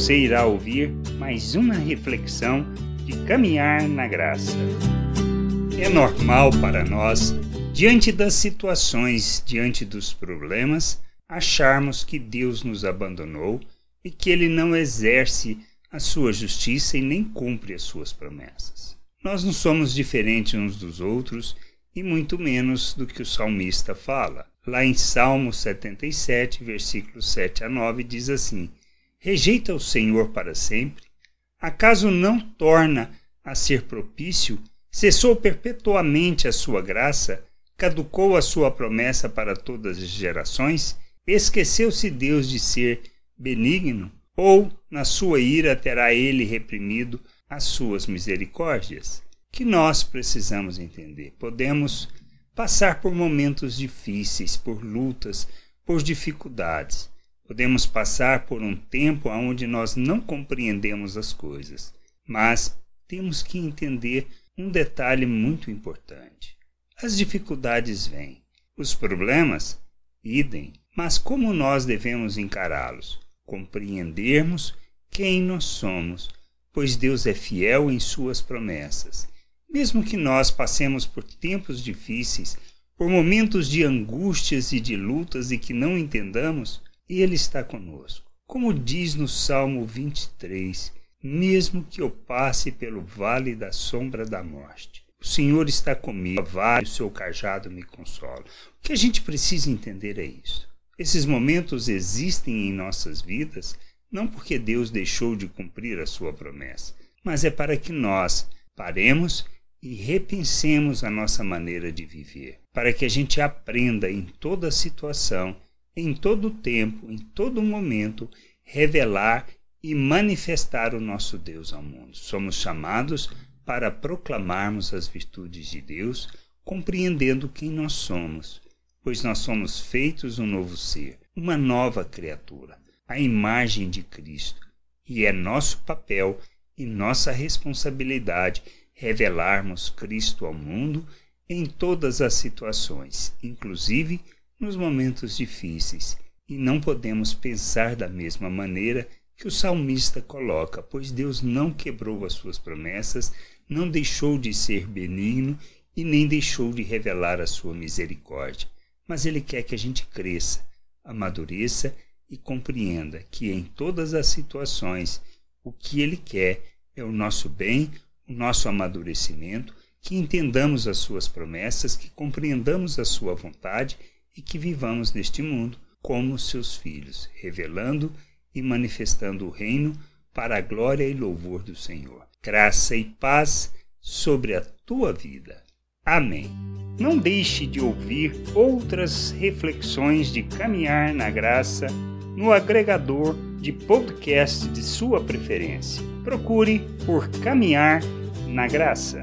você irá ouvir mais uma reflexão de caminhar na graça. É normal para nós, diante das situações, diante dos problemas, acharmos que Deus nos abandonou e que Ele não exerce a sua justiça e nem cumpre as suas promessas. Nós não somos diferentes uns dos outros e muito menos do que o salmista fala. Lá em Salmo 77, versículos 7 a 9, diz assim: Rejeita o Senhor para sempre? Acaso não torna a ser propício? Cessou perpetuamente a sua graça? Caducou a sua promessa para todas as gerações? Esqueceu-se Deus de ser benigno? Ou, na sua ira, terá ele reprimido as suas misericórdias? Que nós precisamos entender. Podemos passar por momentos difíceis, por lutas, por dificuldades. Podemos passar por um tempo onde nós não compreendemos as coisas, mas temos que entender um detalhe muito importante. As dificuldades vêm, os problemas, idem, mas como nós devemos encará-los? Compreendermos quem nós somos, pois Deus é fiel em suas promessas mesmo que nós passemos por tempos difíceis, por momentos de angústias e de lutas e que não entendamos, Ele está conosco. Como diz no Salmo 23, mesmo que eu passe pelo vale da sombra da morte, o Senhor está comigo, vale o seu cajado me consola. O que a gente precisa entender é isso. Esses momentos existem em nossas vidas não porque Deus deixou de cumprir a sua promessa, mas é para que nós paremos e repensemos a nossa maneira de viver, para que a gente aprenda em toda situação, em todo tempo, em todo momento, revelar e manifestar o nosso Deus ao mundo. Somos chamados para proclamarmos as virtudes de Deus, compreendendo quem nós somos, pois nós somos feitos um novo ser, uma nova criatura, a imagem de Cristo, e é nosso papel e nossa responsabilidade revelarmos Cristo ao mundo em todas as situações, inclusive nos momentos difíceis, e não podemos pensar da mesma maneira que o salmista coloca, pois Deus não quebrou as suas promessas, não deixou de ser benigno e nem deixou de revelar a sua misericórdia. Mas Ele quer que a gente cresça, amadureça e compreenda que em todas as situações o que Ele quer é o nosso bem, o nosso amadurecimento, que entendamos as suas promessas, que compreendamos a sua vontade e que vivamos neste mundo como seus filhos, revelando e manifestando o reino para a glória e louvor do Senhor. Graça e paz sobre a tua vida. Amém. Não deixe de ouvir outras reflexões de caminhar na graça no agregador de podcast de sua preferência. Procure por Caminhar na graça.